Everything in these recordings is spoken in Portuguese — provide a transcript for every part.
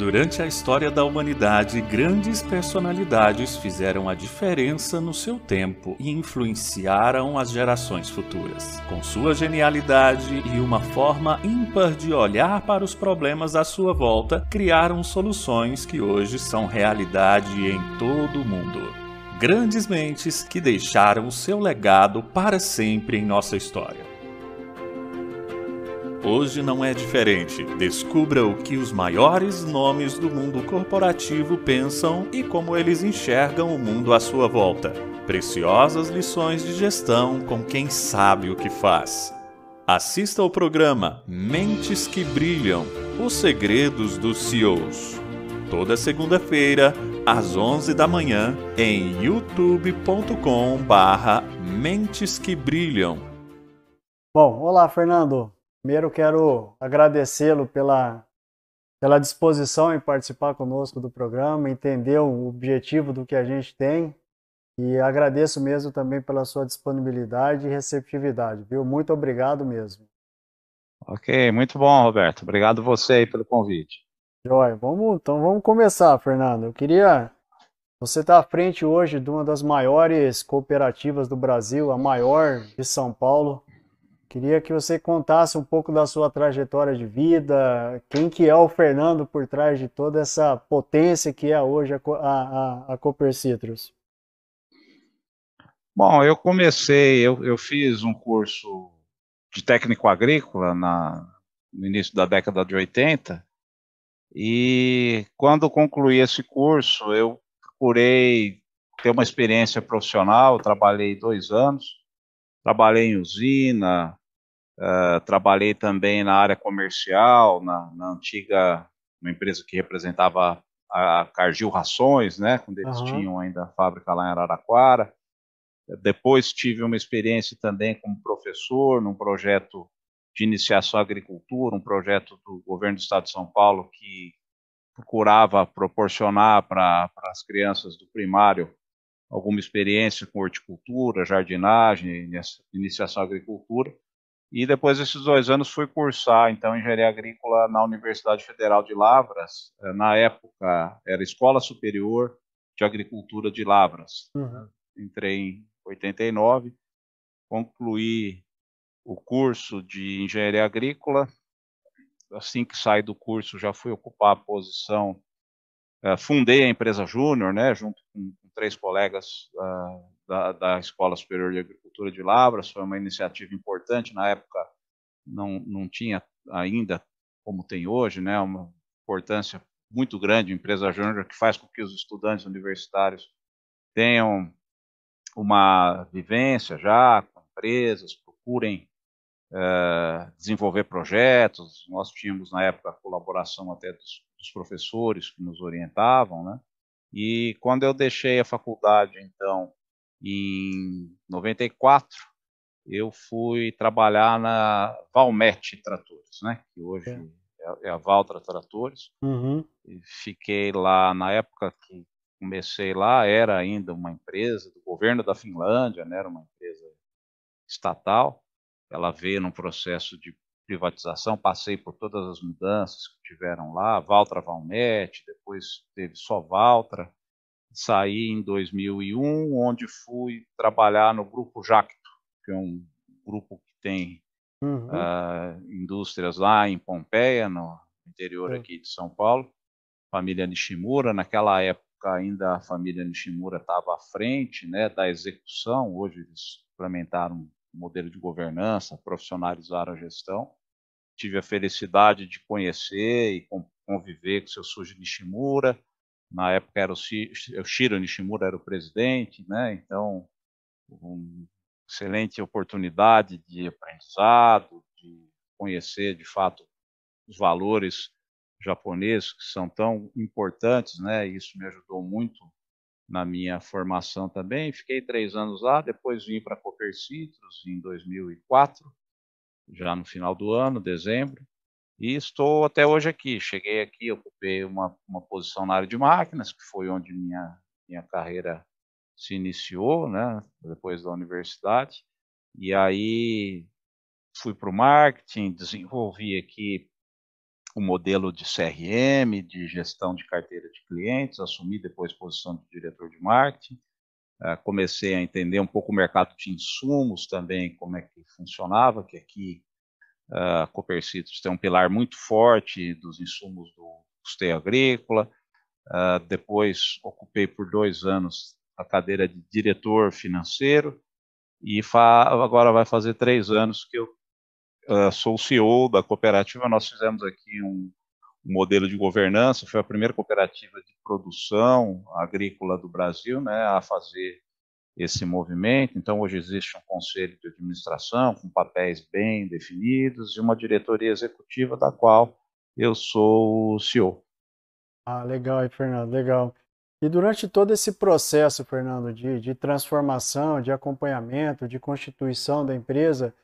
Durante a história da humanidade, grandes personalidades fizeram a diferença no seu tempo e influenciaram as gerações futuras. Com sua genialidade e uma forma ímpar de olhar para os problemas à sua volta, criaram soluções que hoje são realidade em todo o mundo. Grandes mentes que deixaram o seu legado para sempre em nossa história. Hoje não é diferente. Descubra o que os maiores nomes do mundo corporativo pensam e como eles enxergam o mundo à sua volta. Preciosas lições de gestão com quem sabe o que faz. Assista ao programa Mentes que Brilham Os Segredos dos CEOs. Toda segunda-feira, às 11 da manhã, em youtube.com/barra Mentes que Brilham. Bom, olá, Fernando. Primeiro quero agradecê-lo pela, pela disposição em participar conosco do programa, entender o objetivo do que a gente tem e agradeço mesmo também pela sua disponibilidade e receptividade, viu? Muito obrigado mesmo. Ok, muito bom, Roberto. Obrigado você aí pelo convite. Joia, vamos, então vamos começar, Fernando. Eu queria. Você está à frente hoje de uma das maiores cooperativas do Brasil, a maior de São Paulo, Queria que você contasse um pouco da sua trajetória de vida, quem que é o Fernando por trás de toda essa potência que é hoje a, a, a Cooper Citrus. Bom, eu comecei, eu, eu fiz um curso de técnico agrícola na, no início da década de 80, e quando concluí esse curso, eu procurei ter uma experiência profissional, trabalhei dois anos, trabalhei em usina, Uh, trabalhei também na área comercial, na, na, antiga uma empresa que representava a Cargill Rações, né, quando eles uhum. tinham ainda a fábrica lá em Araraquara. Depois tive uma experiência também como professor num projeto de iniciação à agricultura, um projeto do governo do estado de São Paulo que procurava proporcionar para as crianças do primário alguma experiência com horticultura, jardinagem, iniciação à agricultura. E depois desses dois anos fui cursar, então, engenharia agrícola na Universidade Federal de Lavras. Eh, na época era Escola Superior de Agricultura de Lavras. Uhum. Entrei em 89, concluí o curso de engenharia agrícola. Assim que saí do curso, já fui ocupar a posição. Uh, fundei a empresa Júnior, né, junto com, com três colegas uh, da, da Escola Superior de Agricultura de Lavras, foi uma iniciativa importante, na época não, não tinha ainda, como tem hoje, né, uma importância muito grande, empresa júnior, que faz com que os estudantes universitários tenham uma vivência já com empresas, procurem uh, desenvolver projetos. Nós tínhamos, na época, a colaboração até dos, dos professores que nos orientavam, né? E quando eu deixei a faculdade, então, em 94, eu fui trabalhar na Valmet Tratores, né? Que hoje é, é, é a Valtra Tratores. Uhum. fiquei lá na época que comecei lá, era ainda uma empresa do governo da Finlândia, né? Era uma empresa estatal. Ela veio num processo de privatização, passei por todas as mudanças que tiveram lá, Valtra Valmet, depois teve só Valtra, saí em 2001, onde fui trabalhar no Grupo Jacto, que é um grupo que tem uhum. uh, indústrias lá em Pompeia, no interior aqui de São Paulo. Família Nishimura, naquela época ainda a família Nishimura estava à frente né, da execução, hoje eles implementaram modelo de governança, profissionalizaram a gestão. Tive a felicidade de conhecer e conviver com o seu Suji Nishimura, na época era o, Shiro Nishimura era o presidente, né? Então, uma excelente oportunidade de aprendizado, de conhecer de fato os valores japoneses que são tão importantes, né? Isso me ajudou muito na minha formação também. Fiquei três anos lá, depois vim para Cooper Citrus em 2004, já no final do ano, dezembro. E estou até hoje aqui. Cheguei aqui, ocupei uma, uma posição na área de máquinas, que foi onde minha, minha carreira se iniciou, né, depois da universidade. E aí fui para o marketing, desenvolvi aqui o modelo de CRM, de gestão de carteira de clientes, assumi depois posição de diretor de marketing, uh, comecei a entender um pouco o mercado de insumos também, como é que funcionava, que aqui a uh, Copercitos tem um pilar muito forte dos insumos do custeio agrícola, uh, depois ocupei por dois anos a cadeira de diretor financeiro, e agora vai fazer três anos que eu uh, sou o CEO da cooperativa. Nós fizemos aqui um, um, modelo de governança, foi a primeira cooperativa de produção agrícola do Brasil né, a fazer esse movimento. Então, hoje existe um conselho de administração com papéis bem definidos e uma diretoria executiva da qual eu sou o CEO. Ah, legal, Fernando, legal. E durante todo esse processo, Fernando, de, de transformação, de acompanhamento, de constituição da empresa,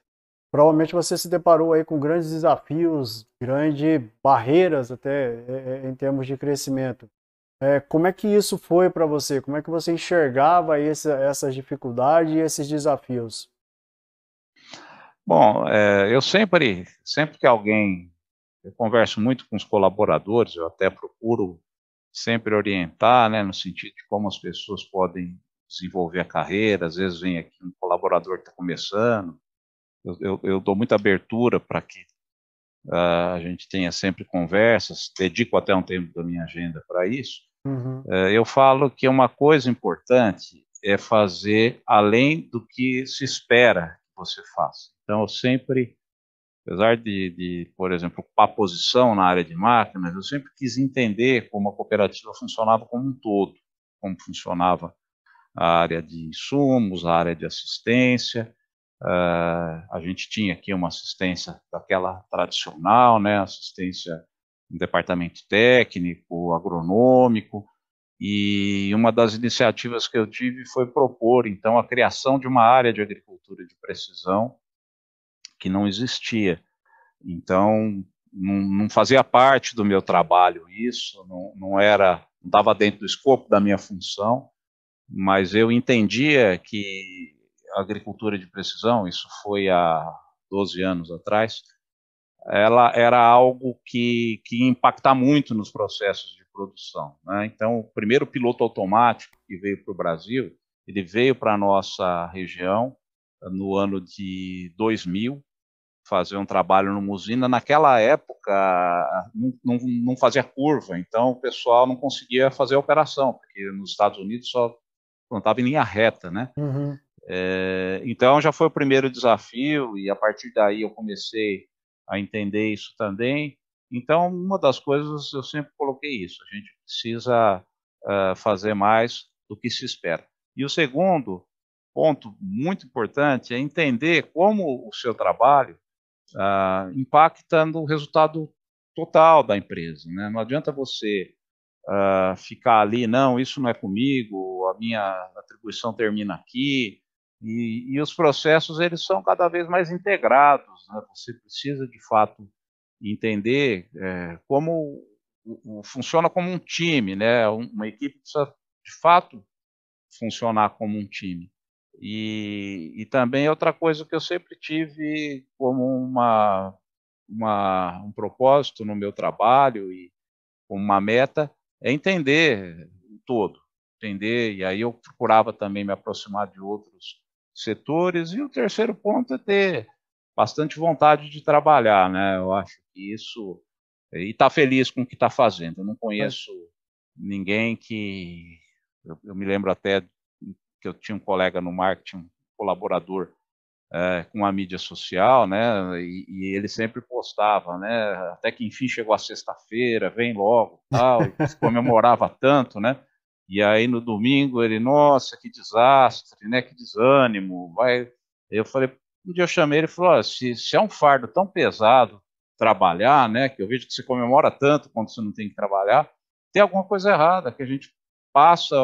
provavelmente você se deparou aí com grandes desafios, grandes barreiras até é, é, em termos de crescimento. É, como é que isso foi para você? Como é que você enxergava esse, essas dificuldades e esses desafios? Bom, é, eu sempre, sempre que alguém, eu converso muito com os colaboradores, eu até procuro sempre orientar, né, no sentido de como as pessoas podem desenvolver a carreira. Às vezes vem aqui um colaborador que está começando, eu, eu, eu, dou muita abertura para que uh, a gente tenha sempre conversas, dedico até um tempo da minha agenda para isso. Uhum. Uh, eu falo que uma coisa importante é fazer além do que se espera que você faça. Então, eu sempre apesar de, de, por exemplo, ocupar posição na área de máquinas, eu sempre quis entender como a cooperativa funcionava como um todo, como funcionava a área de insumos, a área de assistência. Uh, a gente tinha aqui uma assistência daquela tradicional, né, assistência no departamento técnico, agronômico, e uma das iniciativas que eu tive foi propor, então, a criação de uma área de agricultura de precisão que não existia. Então, não, não fazia parte do meu trabalho isso, não, não era, não estava dentro do escopo da minha função, mas eu entendia que agricultura de precisão, isso foi há 12 anos atrás, ela era algo que, que ia impactar muito nos processos de produção. Né? Então, o primeiro piloto automático que veio para o Brasil, ele veio para a nossa região no ano de 2000, fazer um trabalho numa usina. Naquela época, não, não, não, fazia curva, então o pessoal não conseguia fazer a operação, porque nos Estados Unidos só plantava em linha reta, né? Uhum. É, então já foi o primeiro desafio, e a partir daí eu comecei a entender isso também. Então, uma das coisas eu sempre coloquei isso: a gente precisa uh, fazer mais do que se espera. E o segundo ponto muito importante é entender como o seu trabalho uh, impacta no resultado total da empresa. Né? Não adianta você uh, ficar ali, não, isso não é comigo, a minha atribuição termina aqui. E, e os processos eles são cada vez mais integrados. Né? Você precisa de fato entender é, como o, o, funciona como um time, né? Uma equipe precisa de fato funcionar como um time. E, e também outra coisa que eu sempre tive como uma, uma, um propósito no meu trabalho e como uma meta é entender o todo, entender, e aí eu procurava também me aproximar de outros setores, e o terceiro ponto é ter bastante vontade de trabalhar, né? Eu acho que isso e estar tá feliz com o que está fazendo. Eu não conheço ninguém que eu, eu, me lembro até que eu tinha um colega no marketing, um colaborador é, com a mídia social, né? E, e, ele sempre postava, né? Até que enfim chegou a sexta-feira, vem logo, tal, e comemorava tanto, né? E aí no domingo ele, nossa, que desastre, né? Que desânimo, vai. Eu falei, um dia eu chamei ele e falou, se, se é um fardo tão pesado trabalhar, né? Que eu vejo que você comemora tanto quando você não tem que trabalhar, tem alguma coisa errada que a gente passa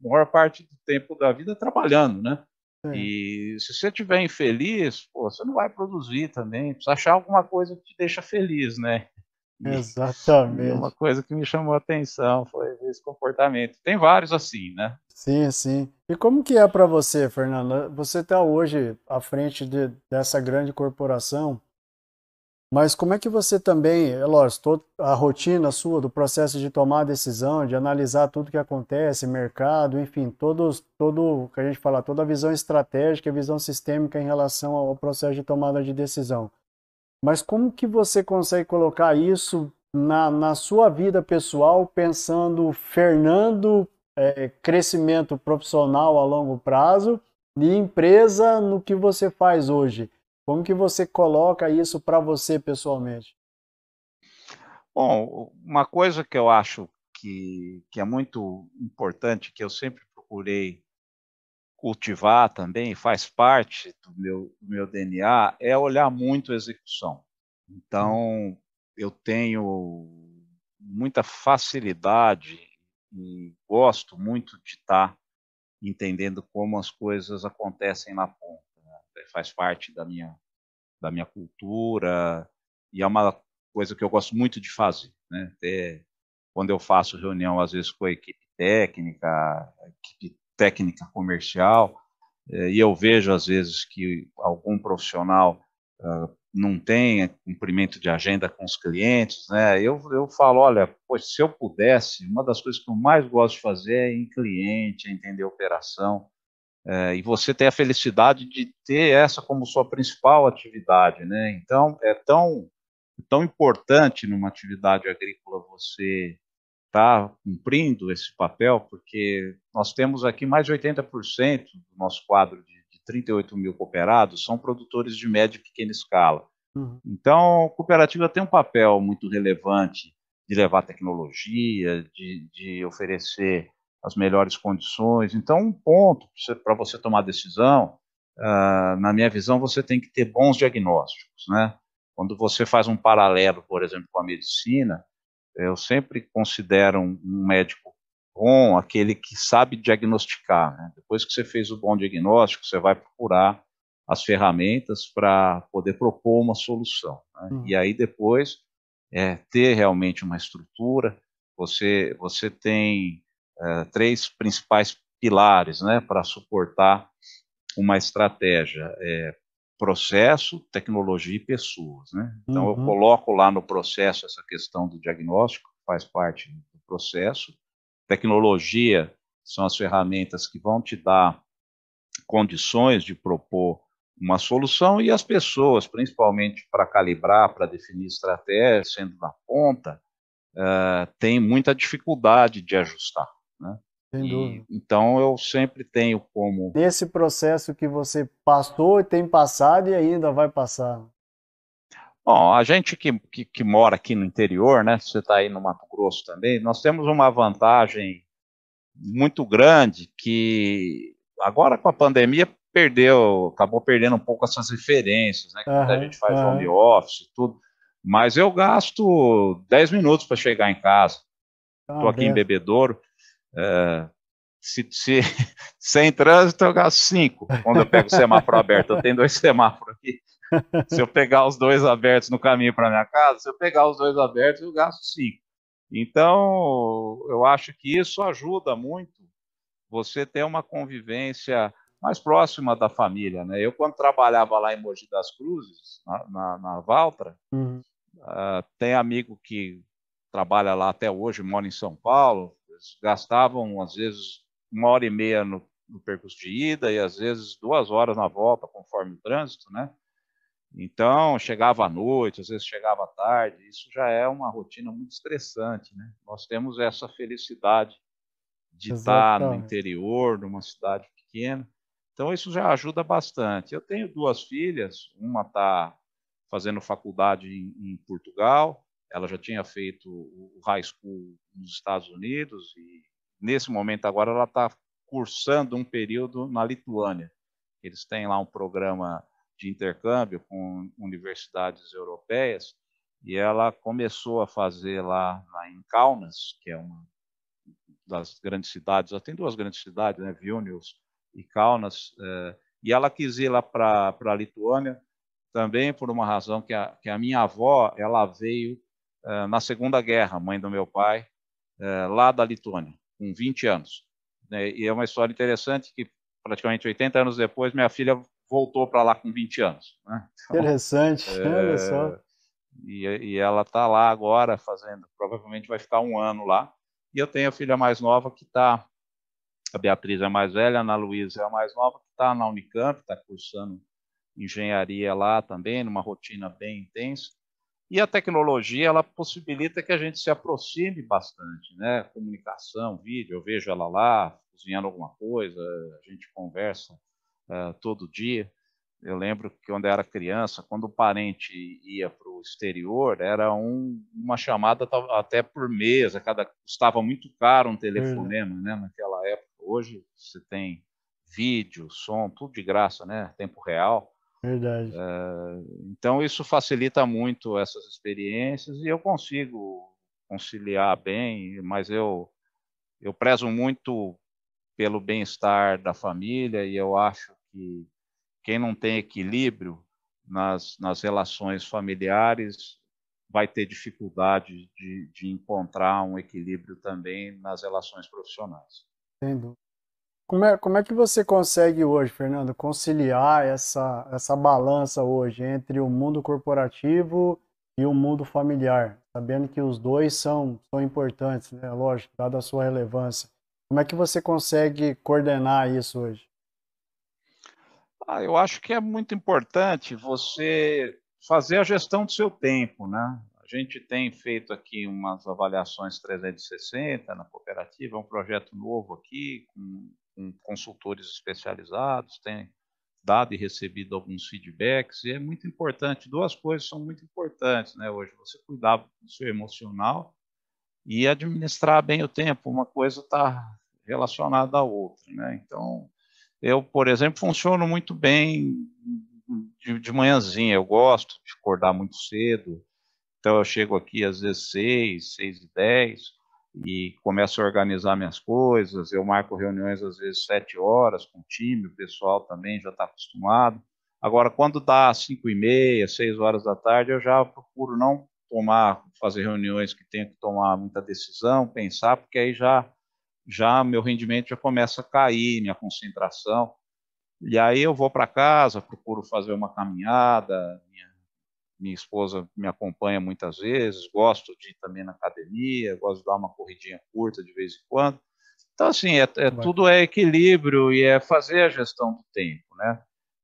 maior parte do tempo da vida trabalhando, né? É. E se você estiver infeliz, pô, você não vai produzir também. Precisa achar alguma coisa que te deixa feliz, né? Exatamente. E uma coisa que me chamou a atenção foi esse comportamento. Tem vários assim, né? Sim, sim. E como que é para você, Fernando? Você está hoje à frente de, dessa grande corporação, mas como é que você também, é lógico, a rotina sua do processo de tomar decisão, de analisar tudo que acontece, mercado, enfim, todos, todo, que a gente fala, toda a visão estratégica, a visão sistêmica em relação ao processo de tomada de decisão. Mas como que você consegue colocar isso na, na sua vida pessoal, pensando Fernando, é, crescimento profissional a longo prazo e empresa no que você faz hoje? Como que você coloca isso para você pessoalmente? Bom, uma coisa que eu acho que, que é muito importante, que eu sempre procurei cultivar também, faz parte do meu, do meu DNA, é olhar muito a execução. Então, eu tenho muita facilidade e gosto muito de estar entendendo como as coisas acontecem na ponta faz parte da minha, da minha cultura e é uma coisa que eu gosto muito de fazer. Né? Quando eu faço reunião, às vezes, com a equipe técnica, equipe técnica comercial, é, e eu vejo, às vezes, que algum profissional uh, não tem cumprimento de agenda com os clientes, né? Eu, eu falo, olha, pois, se eu pudesse, uma das coisas que eu mais gosto de fazer é em cliente, entender a operação, é, e você ter a felicidade de ter essa como sua principal atividade, né? Então, é tão, tão importante numa atividade agrícola você estar tá cumprindo esse papel, porque nós temos aqui mais de 80% do nosso quadro de, de 38 mil cooperados são produtores de média e pequena escala. Uhum. Então, a cooperativa tem um papel muito relevante de levar tecnologia, de, de oferecer as melhores condições. Então, um ponto para você tomar decisão, uh, na minha visão, você tem que ter bons diagnósticos, né? Quando você faz um paralelo, por exemplo, com a medicina, eu sempre considero um, médico bom aquele que sabe diagnosticar. Né? Depois que você fez o bom diagnóstico, você vai procurar as ferramentas para poder propor uma solução. Né? Uhum. E aí depois é, ter realmente uma estrutura. Você você tem é, três principais pilares né, para suportar uma estratégia: é, processo, tecnologia e pessoas. Né? Então, uhum. eu coloco lá no processo essa questão do diagnóstico, faz parte do processo. Tecnologia são as ferramentas que vão te dar condições de propor uma solução e as pessoas, principalmente para calibrar, para definir estratégia, sendo na ponta, uh, tem muita dificuldade de ajustar. Né? E, então eu sempre tenho como. Nesse processo que você passou e tem passado e ainda vai passar. Bom, a gente que, que, que mora aqui no interior, né? Você está aí no Mato Grosso também, nós temos uma vantagem muito grande que agora com a pandemia perdeu, acabou perdendo um pouco essas referências, né? Uhum, a gente faz uhum. home office e tudo. Mas eu gasto 10 minutos para chegar em casa. Estou ah, aqui em Bebedouro. É, se, se, sem trânsito, eu gasto cinco. Quando eu pego o semáforo aberto, eu tenho dois semáforos aqui. Se eu pegar os dois abertos no caminho para minha casa, se eu pegar os dois abertos, eu gasto cinco. Então, eu acho que isso ajuda muito você ter uma convivência mais próxima da família. Né? Eu, quando trabalhava lá em Mogi das Cruzes, na, na, na Valtra, uhum. uh, tem amigo que trabalha lá até hoje, mora em São Paulo, eles gastavam, às vezes, uma hora e meia no, no percurso de ida e, às vezes, duas horas na volta, conforme o trânsito, né? Então, chegava à noite, às vezes chegava à tarde, isso já é uma rotina muito estressante, né? Nós temos essa felicidade de Exatamente. estar no interior, numa cidade pequena. Então, isso já ajuda bastante. Eu tenho duas filhas, uma está fazendo faculdade em, em Portugal, ela já tinha feito o high school nos Estados Unidos e nesse momento agora ela está cursando um período na Lituânia. Eles têm lá um programa de intercâmbio com universidades europeias e ela começou a fazer lá, lá em Kaunas, que é uma das grandes cidades, ela tem duas grandes cidades, né, Vilnius e Kaunas, é, e ela quis ir lá para a Lituânia também por uma razão que a, que a minha avó ela veio na Segunda Guerra, mãe do meu pai, uh, lá da Litônia, com 20 anos. Né? E é uma história interessante que praticamente 80 anos depois minha filha voltou para lá com 20 anos. Né? Então, Interessante, é, olha só. E, e ela está lá agora fazendo, provavelmente vai ficar um ano lá. E eu tenho a filha mais nova que está, a Beatriz é a mais velha, a Ana Luísa é a mais nova, que está na Unicamp, está cursando engenharia lá também, numa rotina bem intensa. E a tecnologia, ela possibilita que a gente se aproxime bastante, né? Comunicação, vídeo, eu vejo ela lá, cozinhando alguma coisa, a gente conversa uh, todo dia. Eu lembro que quando eu era criança, quando o parente ia para o exterior, era um, uma chamada até por mês, cada custava muito caro um telefonema, né? Naquela época. Hoje você tem vídeo, som, tudo de graça, né? Tempo real. Verdade. Uh, então isso facilita muito essas experiências e eu consigo conciliar bem, mas eu eu prezo muito pelo bem-estar da família e eu acho que quem não tem equilíbrio nas, nas relações familiares vai ter dificuldade de, de encontrar um equilíbrio também nas relações profissionais. Entendo. Como é, como é que você consegue hoje, Fernando, conciliar essa, essa balança hoje entre o mundo corporativo e o mundo familiar, sabendo que os dois são, são importantes, né? lógico, dada a sua relevância. Como é que você consegue coordenar isso hoje? Ah, eu acho que é muito importante você fazer a gestão do seu tempo, né? A gente tem feito aqui umas avaliações 360 na cooperativa, é um projeto novo aqui, com, com consultores especializados, tem dado e recebido alguns feedbacks, e é muito importante, duas coisas são muito importantes, né, hoje, você cuidar do seu emocional e administrar bem o tempo, uma coisa está relacionada à outra, né, então, eu, por exemplo, funciono muito bem de, de manhãzinha, eu gosto de acordar muito cedo, então eu chego aqui às vezes seis, seis e dez, e começo a organizar minhas coisas, eu marco reuniões às vezes sete horas com o time, o pessoal também já está acostumado. Agora, quando dá cinco e meia, seis horas da tarde, eu já procuro não tomar, fazer reuniões que tenho que tomar muita decisão, pensar, porque aí já já meu rendimento já começa a cair, minha concentração. E aí eu vou para casa, procuro fazer uma caminhada, minha, minha esposa me acompanha muitas vezes, gosto de ir também na academia, gosto de dar uma corridinha curta de vez em quando. Então, assim, é, é tudo é equilíbrio e é fazer a gestão do tempo, né?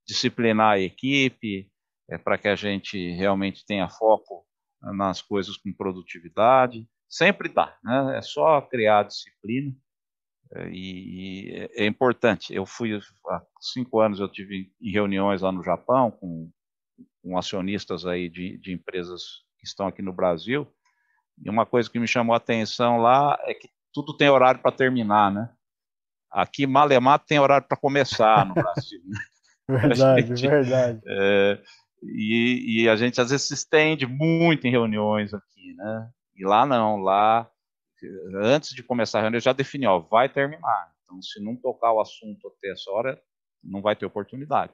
Disciplinar a equipe, é para que a gente realmente tenha foco nas coisas com produtividade. Sempre dá, né? É só criar disciplina e, é importante. Eu fui há cinco anos, eu tive em reuniões lá no Japão com, com acionistas aí de, de empresas que estão aqui no Brasil. E uma coisa que me chamou a atenção lá é que tudo tem horário para terminar, né? Aqui, Malemar tem horário para começar no Brasil. Né? Verdade, gente, verdade. É, e, e, a gente às vezes se estende muito em reuniões aqui, né? E lá não, lá antes de começar a reunião, já defini, ó, vai terminar. Então, se não tocar o assunto até essa hora, não vai ter oportunidade.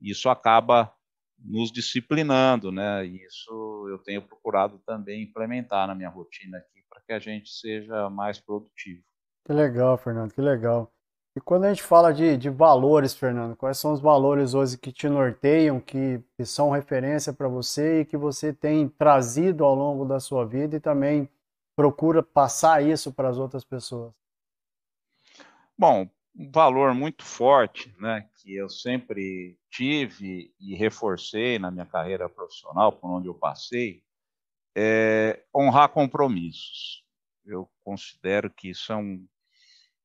Isso acaba nos disciplinando, né? E isso eu tenho procurado também implementar na minha rotina aqui para que a gente seja mais produtivo. Que legal, Fernando, que legal. E quando a gente fala de, de valores, Fernando, quais são os valores hoje que te norteiam, que, que são referência para você e que você tem trazido ao longo da sua vida e também procura passar isso para as outras pessoas? Bom, um valor muito forte, né, que eu sempre tive e reforcei na minha carreira profissional, por onde eu passei, é honrar compromissos. Eu considero que isso é um,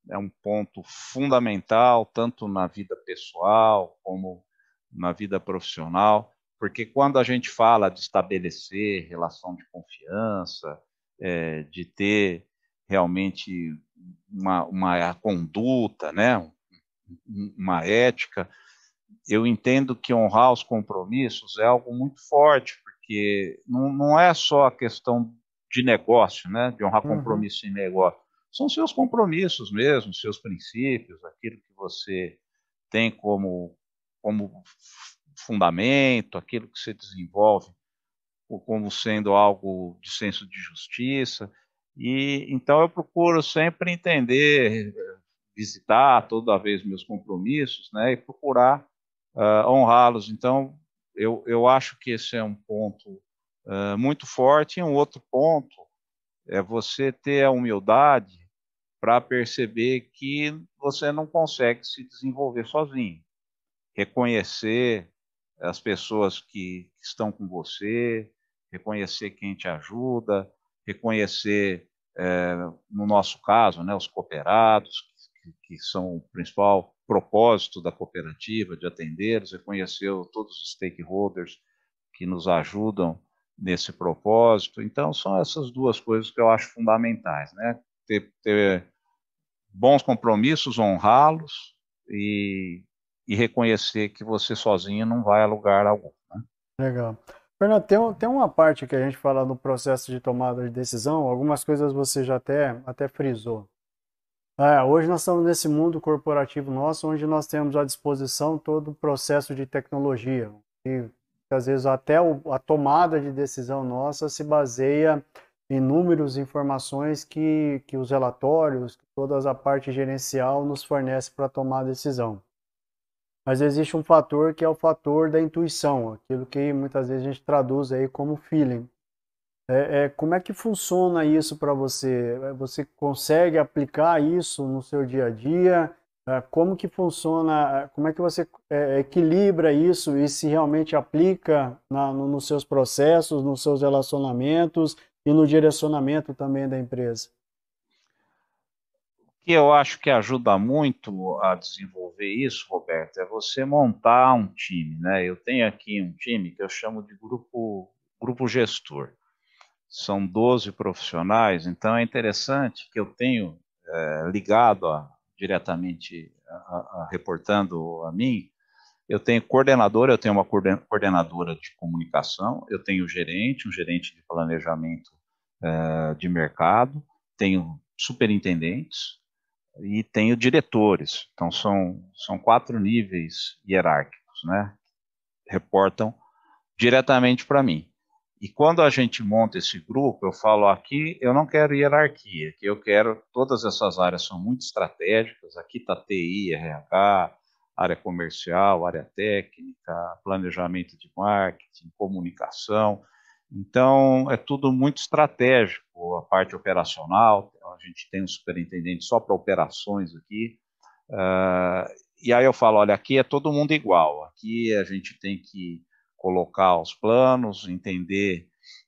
é um ponto fundamental, tanto na vida pessoal como na vida profissional, porque quando a gente fala de estabelecer relação de confiança, é, de ter realmente uma, uma conduta, né, uma ética, eu entendo que honrar os compromissos é algo muito forte, porque não, não é só a questão de negócio, né, de honrar uhum. compromisso em negócio, são seus compromissos mesmo, seus princípios, aquilo que você tem como, como fundamento, aquilo que você desenvolve como sendo algo de senso de justiça. E então eu procuro sempre entender, visitar toda vez meus compromissos, né, e procurar uh, honrá-los. Então eu, eu acho que esse é um ponto uh, muito forte. E um outro ponto é você ter a humildade para perceber que você não consegue se desenvolver sozinho. Reconhecer as pessoas que estão com você, reconhecer quem te ajuda, reconhecer, é, no nosso caso, né, os cooperados, que, que, são o principal propósito da cooperativa, de atender, reconhecer todos os stakeholders que nos ajudam nesse propósito. Então, são essas duas coisas que eu acho fundamentais, né? Ter, ter bons compromissos, honrá-los e, e, reconhecer que você sozinho não vai a lugar algum. Né? Legal. Fernando, tem, tem uma parte que a gente fala no processo de tomada de decisão, algumas coisas você já até, até frisou. É, hoje nós estamos nesse mundo corporativo nosso, onde nós temos à disposição todo o processo de tecnologia. E às vezes até a tomada de decisão nossa se baseia em números, informações que, que os relatórios, toda a parte gerencial nos fornece para tomar a decisão. Mas existe um fator que é o fator da intuição, aquilo que muitas vezes a gente traduz aí como feeling. É, é, como é que funciona isso para você? Você consegue aplicar isso no seu dia a dia? É, como que funciona? É, como é que você é, equilibra isso e se realmente aplica na, no, nos seus processos, nos seus relacionamentos e no direcionamento também da empresa? que eu acho que ajuda muito a desenvolver isso, Roberto, é você montar um time, né? Eu tenho aqui um time que eu chamo de grupo, grupo gestor. São 12 profissionais, então é interessante que eu tenho é, ligado a, diretamente a, a, reportando a mim, eu tenho coordenador, eu tenho uma coordenadora de comunicação, eu tenho gerente, um gerente de planejamento é, de mercado, tenho superintendentes, e tenho diretores. Então são, são quatro níveis hierárquicos, né? Reportam diretamente para mim. E quando a gente monta esse grupo, eu falo aqui, eu não quero hierarquia, que eu quero todas essas áreas são muito estratégicas. Aqui está TI, RH, área comercial, área técnica, planejamento de marketing, comunicação. Então, é tudo muito estratégico, a parte operacional, a gente tem um superintendente só para operações aqui, uh, e aí eu falo, olha, aqui é todo mundo igual, aqui a gente tem que colocar os planos, entender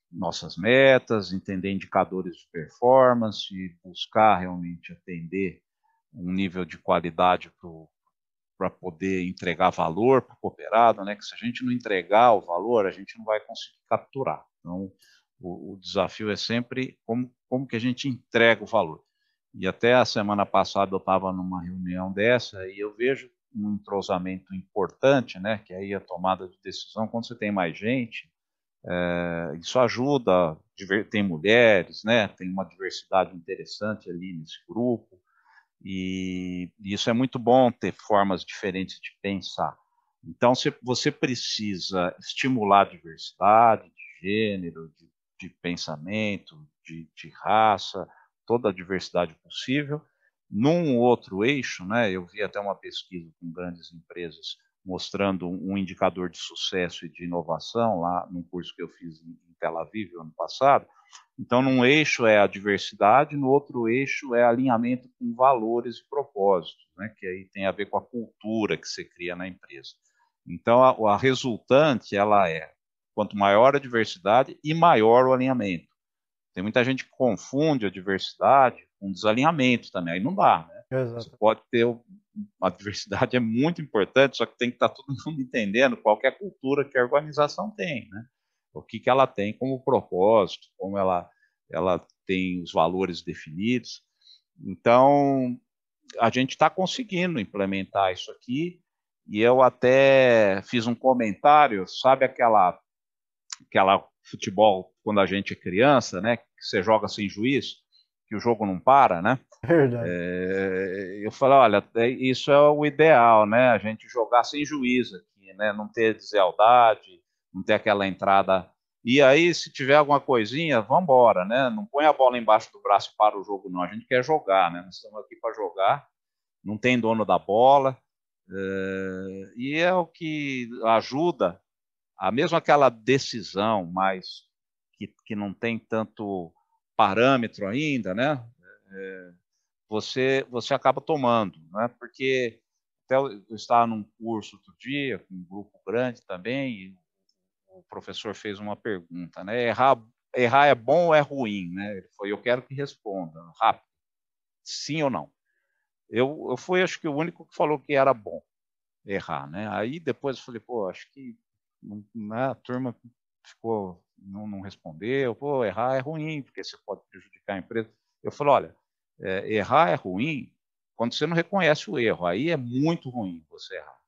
nossas metas, entender indicadores de performance, buscar realmente atender um nível de qualidade para poder entregar valor para o cooperado, né? Que se a gente não entregar o valor, a gente não vai conseguir capturar. Então, o, o, desafio é sempre como, como que a gente entrega o valor. E até a semana passada eu estava numa reunião dessa e eu vejo um entrosamento importante, né? Que é aí a tomada de decisão, quando você tem mais gente, é, isso ajuda, tem mulheres, né? Tem uma diversidade interessante ali nesse grupo. E, isso é muito bom ter formas diferentes de pensar. Então, você precisa estimular a diversidade, gênero, de, de pensamento, de, de, raça, toda a diversidade possível. Num outro eixo, né, eu vi até uma pesquisa com grandes empresas mostrando um indicador de sucesso e de inovação lá num curso que eu fiz em Tel Aviv ano passado. Então, num eixo é a diversidade, no outro eixo é alinhamento com valores e propósitos, né, que aí tem a ver com a cultura que você cria na empresa. Então, a, a resultante ela é Quanto maior a diversidade e maior o alinhamento. Tem muita gente que confunde a diversidade com desalinhamento também, aí não dá, né? Exato. Você pode ter a diversidade é muito importante, só que tem que estar todo mundo entendendo qual é a cultura que a organização tem, né? O que, que ela tem como propósito, como ela, ela tem os valores definidos. Então, a gente está conseguindo implementar isso aqui, e eu até fiz um comentário, sabe aquela aquela futebol quando a gente é criança, né? Que você joga sem juiz, que o jogo não para, né? Verdade. É, eu falei, olha, é, isso é o ideal, né? A gente jogar sem juiz aqui, né? Não ter deslealdade, não ter aquela entrada E aí, se tiver alguma coisinha, vamos embora, né? Não põe a bola embaixo do braço para o jogo, não. A gente quer jogar, né? Nós estamos aqui para jogar. Não tem dono da bola. É... E é o que ajuda a mesmo aquela decisão mais que, que não tem tanto parâmetro ainda, né? É, você você acaba tomando, né? Porque até eu estava num curso outro dia com um grupo grande também e o professor fez uma pergunta, né? Errar errar é bom ou é ruim, né? Ele foi, eu quero que responda rápido, sim ou não. Eu, eu fui, acho que o único que falou que era bom errar, né? Aí depois eu falei, pô, acho que né, a turma ficou, não, não, respondeu, pô, errar é ruim, porque você pode prejudicar a empresa. Eu falei, olha, é, errar é ruim quando você não reconhece o erro, aí é muito ruim você errar.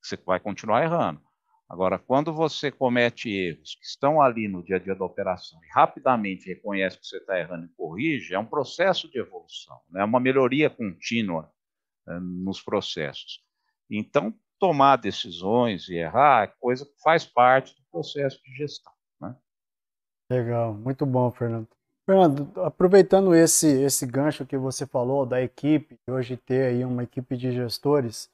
Você vai continuar errando. Agora, quando você comete erros que estão ali no dia a dia da operação e rapidamente reconhece que você está errando e corrige, é um processo de evolução, é né? uma melhoria contínua é, nos processos. Então, tomar decisões e errar é coisa que faz parte do processo de gestão. Né? Legal, muito bom, Fernando. Fernando, aproveitando esse, esse gancho que você falou da equipe, hoje ter aí uma equipe de gestores,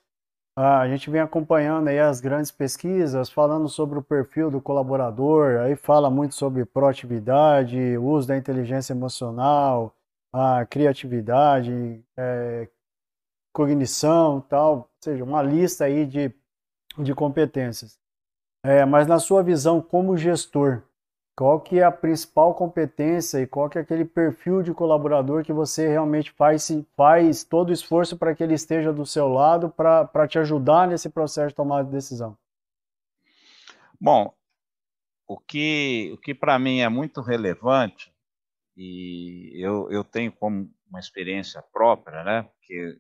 a gente vem acompanhando aí as grandes pesquisas, falando sobre o perfil do colaborador, aí fala muito sobre proatividade, uso da inteligência emocional, a criatividade, é, cognição tal, ou seja, uma lista aí de, de competências. É, mas na sua visão como gestor, qual que é a principal competência e qual que é aquele perfil de colaborador que você realmente faz, faz todo o esforço para que ele esteja do seu lado para te ajudar nesse processo de tomada de decisão? Bom, o que, o que para mim é muito relevante, e eu, eu tenho como uma experiência própria, né? Porque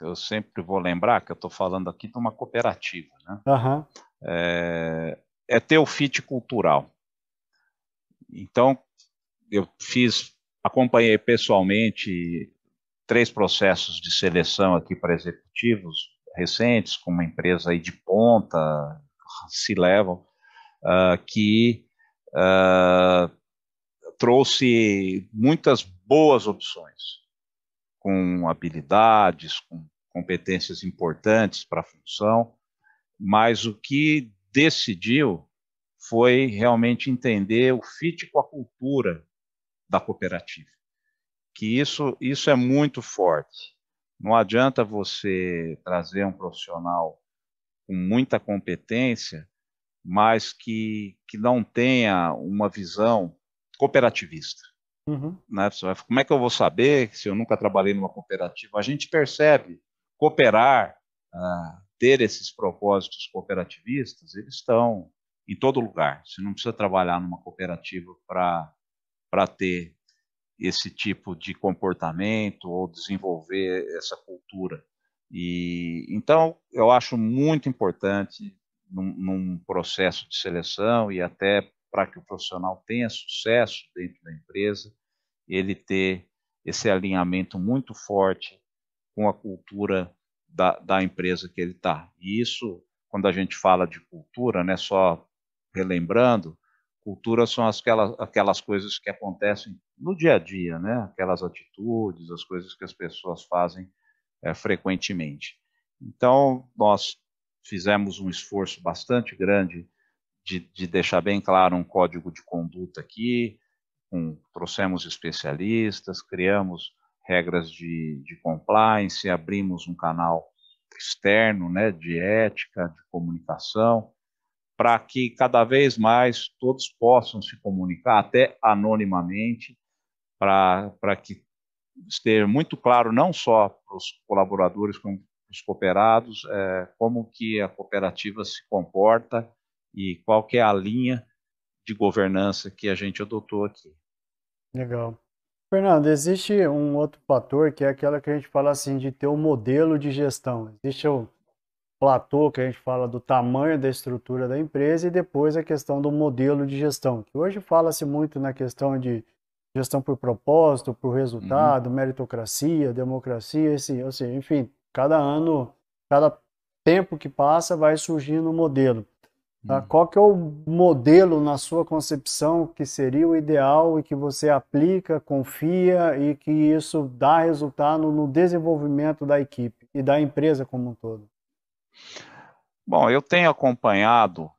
eu sempre vou lembrar que eu estou falando aqui de uma cooperativa, né? Uhum. É, é ter o fit cultural. Então, eu fiz, acompanhei pessoalmente três processos de seleção aqui para executivos recentes, com uma empresa aí de ponta, se levam, uh, que uh, trouxe muitas boas opções, com habilidades, com competências importantes para a função, mas o que decidiu foi realmente entender o fit com a cultura da cooperativa. Que isso, isso é muito forte. Não adianta você trazer um profissional com muita competência, mas que, que não tenha uma visão cooperativista. Uhum. Né? Como é que eu vou saber se eu nunca trabalhei numa cooperativa? A gente percebe cooperar, uh, ter esses propósitos cooperativistas, eles estão em todo lugar. Você não precisa trabalhar numa cooperativa para ter esse tipo de comportamento ou desenvolver essa cultura. E então eu acho muito importante num, num processo de seleção e até para que o profissional tenha sucesso dentro da empresa, ele ter esse alinhamento muito forte com a cultura da, da empresa que ele está. E isso, quando a gente fala de cultura, né, só relembrando, cultura são aquelas, aquelas coisas que acontecem no dia a dia, né? aquelas atitudes, as coisas que as pessoas fazem é, frequentemente. Então, nós fizemos um esforço bastante grande de, de deixar bem claro um código de conduta aqui, um, trouxemos especialistas, criamos regras de, de compliance, abrimos um canal externo né, de ética, de comunicação, para que cada vez mais todos possam se comunicar, até anonimamente, para que esteja muito claro, não só para os colaboradores, como para os cooperados, é, como que a cooperativa se comporta e qual é a linha de governança que a gente adotou aqui. Legal. Fernando, existe um outro fator que é aquela que a gente fala assim de ter um modelo de gestão. Existe o platô, que a gente fala do tamanho da estrutura da empresa, e depois a questão do modelo de gestão, que hoje fala-se muito na questão de gestão por propósito, por resultado, uhum. meritocracia, democracia, assim, assim, enfim, cada ano, cada tempo que passa vai surgindo um modelo. Tá? Hum. Qual que é o modelo na sua concepção que seria o ideal e que você aplica, confia e que isso dá resultado no desenvolvimento da equipe e da empresa como um todo? Bom, eu tenho acompanhado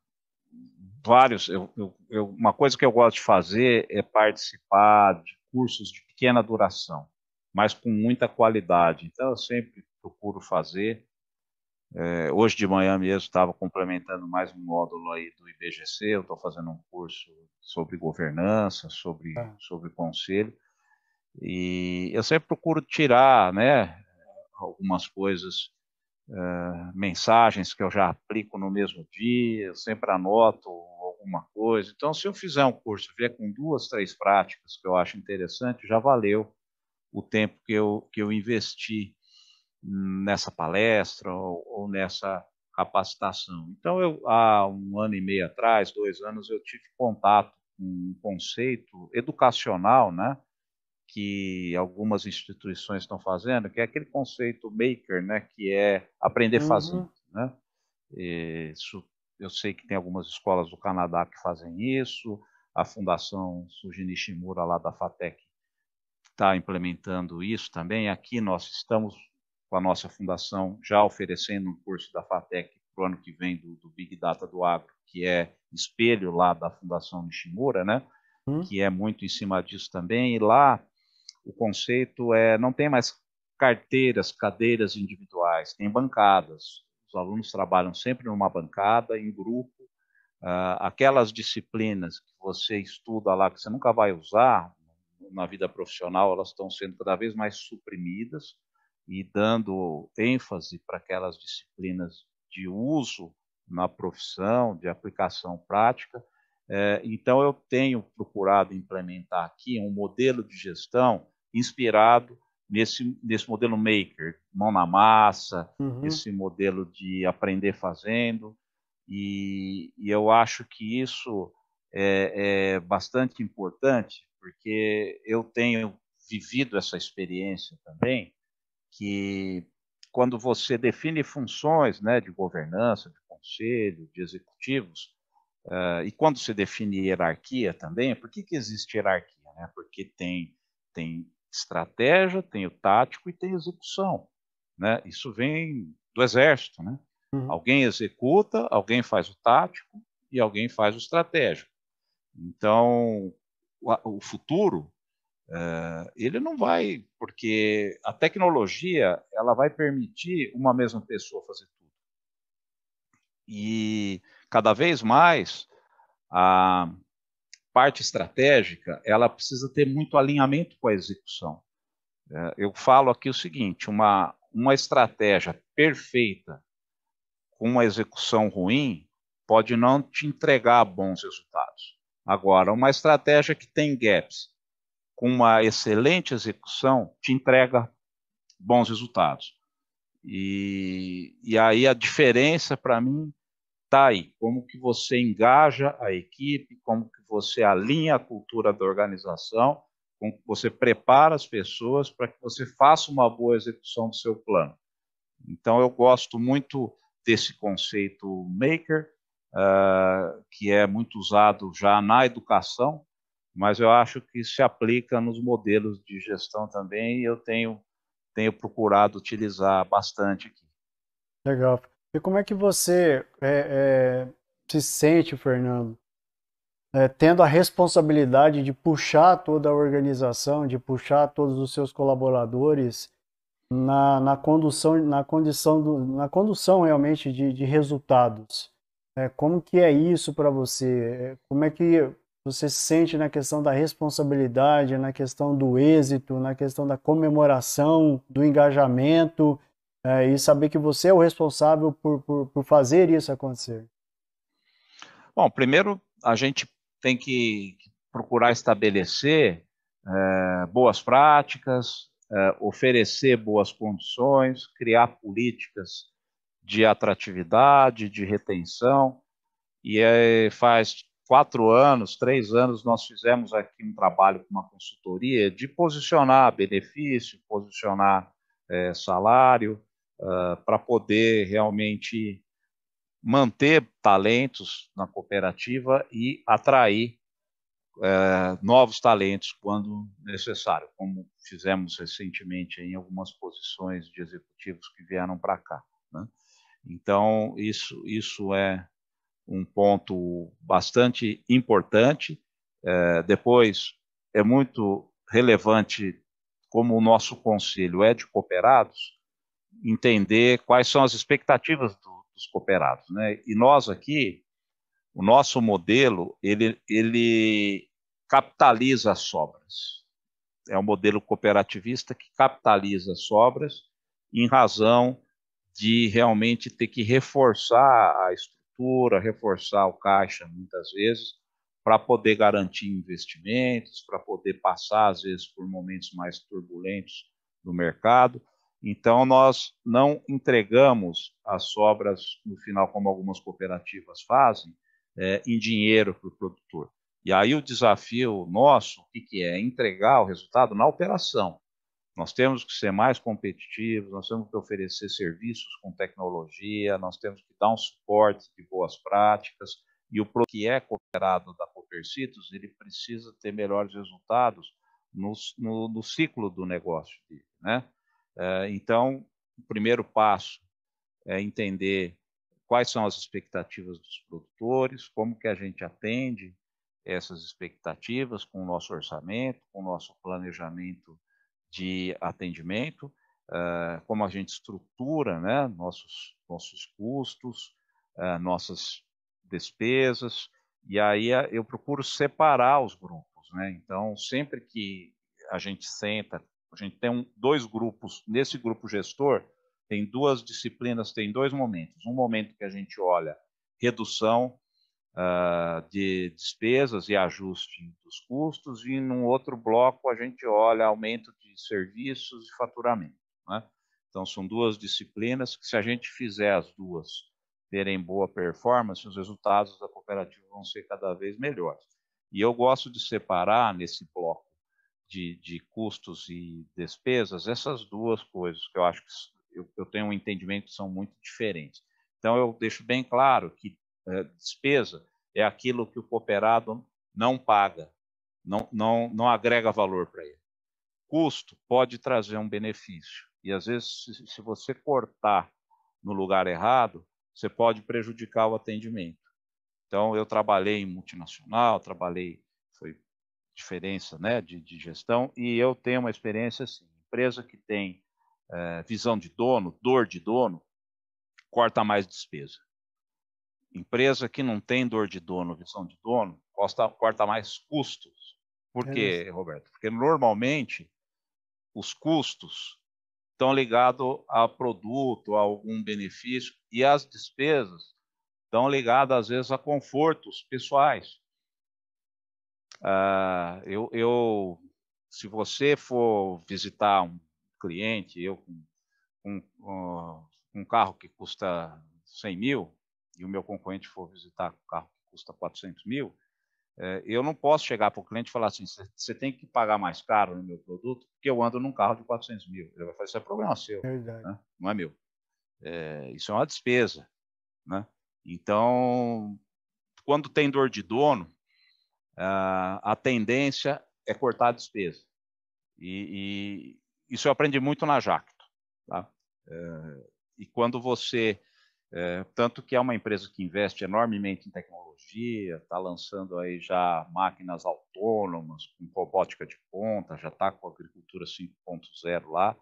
vários. Eu, eu, eu, uma coisa que eu gosto de fazer é participar de cursos de pequena duração, mas com muita qualidade. Então, eu sempre procuro fazer. É, hoje de manhã mesmo estava complementando mais um módulo aí do IBGC. Eu estou fazendo um curso sobre governança, sobre, ah. sobre conselho. E eu sempre procuro tirar, né, algumas coisas, uh, mensagens que eu já aplico no mesmo dia. Eu sempre anoto alguma coisa. Então, se eu fizer um curso vier com duas, três práticas que eu acho interessante, já valeu o tempo que eu, que eu investi nessa palestra ou, ou nessa capacitação. Então, eu, há um ano e meio atrás, dois anos, eu tive contato com um conceito educacional, né, que algumas instituições estão fazendo, que é aquele conceito maker, né, que é aprender uhum. fazendo, né? Isso, eu sei que tem algumas escolas do Canadá que fazem isso, a Fundação Suji Nishimura lá da FATEC está implementando isso também. Aqui nós estamos com a nossa fundação já oferecendo um curso da FATEC para o ano que vem do, do, Big Data do Agro, que é espelho lá da Fundação Nishimura, né? Hum. Que é muito em cima disso também. E lá o conceito é não tem mais carteiras, cadeiras individuais, tem bancadas. Os alunos trabalham sempre numa bancada, em grupo. Uh, aquelas disciplinas que você estuda lá que você nunca vai usar na vida profissional, elas estão sendo cada vez mais suprimidas e dando ênfase para aquelas disciplinas de uso na profissão, de aplicação prática. É, então, eu tenho procurado implementar aqui um modelo de gestão inspirado nesse, nesse modelo maker, mão na massa, uhum. esse modelo de aprender fazendo. E, e eu acho que isso é, é bastante importante, porque eu tenho vivido essa experiência também que quando você define funções né, de governança, de conselho, de executivos, uh, e quando se define hierarquia também, por que, que existe hierarquia? Né? Porque tem, tem estratégia, tem o tático e tem execução. Né? Isso vem do exército. Né? Uhum. Alguém executa, alguém faz o tático e alguém faz o estratégico. Então, o, o futuro Uh, ele não vai, porque a tecnologia ela vai permitir uma mesma pessoa fazer tudo. E cada vez mais a parte estratégica ela precisa ter muito alinhamento com a execução. Uh, eu falo aqui o seguinte: uma, uma estratégia perfeita com uma execução ruim pode não te entregar bons resultados. Agora, uma estratégia que tem gaps com uma excelente execução, te entrega bons resultados. E, e aí a diferença para mim está aí, como que você engaja a equipe, como que você alinha a cultura da organização, como que você prepara as pessoas para que você faça uma boa execução do seu plano. Então eu gosto muito desse conceito maker, uh, que é muito usado já na educação, mas eu acho que se aplica nos modelos de gestão também e eu tenho, tenho procurado utilizar bastante aqui. Legal. E como é que você é, é, se sente, Fernando, é, tendo a responsabilidade de puxar toda a organização, de puxar todos os seus colaboradores na, na condução, na condição do, na condução realmente de, de resultados? É, como que é isso para você? É, como é que você se sente na questão da responsabilidade, na questão do êxito, na questão da comemoração, do engajamento, é, e saber que você é o responsável por, por, por fazer isso acontecer? Bom, primeiro a gente tem que procurar estabelecer é, boas práticas, é, oferecer boas condições, criar políticas de atratividade, de retenção, e é, faz quatro anos, três anos, nós fizemos aqui um trabalho com uma consultoria de posicionar benefício, posicionar é, salário, uh, para poder realmente manter talentos na cooperativa e atrair é, novos talentos quando necessário, como fizemos recentemente em algumas posições de executivos que vieram para cá. Né? Então, isso, isso é um ponto bastante importante. É, depois, é muito relevante, como o nosso conselho é de cooperados, entender quais são as expectativas do, dos cooperados. Né? E nós aqui, o nosso modelo, ele, ele capitaliza as sobras. É um modelo cooperativista que capitaliza as sobras em razão de realmente ter que reforçar a estrutura, reforçar o caixa, muitas vezes, para poder garantir investimentos, para poder passar, às vezes, por momentos mais turbulentos do mercado. Então, nós não entregamos as sobras no final, como algumas cooperativas fazem, é, em dinheiro para o produtor. E aí o desafio nosso, o que, que é? Entregar o resultado na operação. Nós temos que ser mais competitivos, nós temos que oferecer serviços com tecnologia, nós temos que dar um suporte de boas práticas, e o que é cooperado da Copercitos, ele precisa ter melhores resultados no, no, no ciclo do negócio dele, né? É, então, o primeiro passo é entender quais são as expectativas dos produtores, como que a gente atende essas expectativas com o nosso orçamento, com o nosso planejamento de atendimento, uh, como a gente estrutura né, nossos, nossos custos, uh, nossas despesas, e aí eu procuro separar os grupos. Né? Então, sempre que a gente senta, a gente tem um, dois grupos, nesse grupo gestor, tem duas disciplinas, tem dois momentos. Um momento que a gente olha redução uh, de despesas e ajuste dos custos, e num outro bloco a gente olha aumento serviços e faturamento. Né? Então, são duas disciplinas que, se a gente fizer as duas terem boa performance, os resultados da cooperativa vão ser cada vez melhores. E eu gosto de separar nesse bloco de, de custos e despesas essas duas coisas, que eu acho que eu, eu tenho um entendimento que são muito diferentes. Então, eu deixo bem claro que é, despesa é aquilo que o cooperado não paga, não, não, não agrega valor para ele. Custo pode trazer um benefício. E às vezes, se, você cortar no lugar errado, você pode prejudicar o atendimento. Então, eu trabalhei em multinacional, trabalhei, foi diferença né, de, de gestão, e eu tenho uma experiência assim: empresa que tem é, visão de dono, dor de dono, corta mais despesa. Empresa que não tem dor de dono, visão de dono, corta, corta mais custos. Por é quê. Roberto? Porque normalmente os custos estão ligados a produto, a algum benefício, e as despesas estão ligadas, às vezes, a confortos pessoais. Uh, eu, eu, se você for visitar um cliente, eu com um, um, carro que custa 100 mil, e o meu concorrente for visitar um carro que custa 400 mil, eu não posso chegar para o cliente e falar assim, você tem que pagar mais caro no meu produto, porque eu ando num carro de 400 mil. Ele vai fazer, isso é problema seu, né? não é meu. É, isso é uma despesa. Né? Então, quando tem dor de dono, a tendência é cortar a despesa. E, e isso eu aprendi muito na Jacto. Tá? É, e quando você é, tanto que é uma empresa que investe enormemente em tecnologia, está lançando aí já máquinas autônomas, com robótica de ponta, já está com a agricultura 5.0 lá.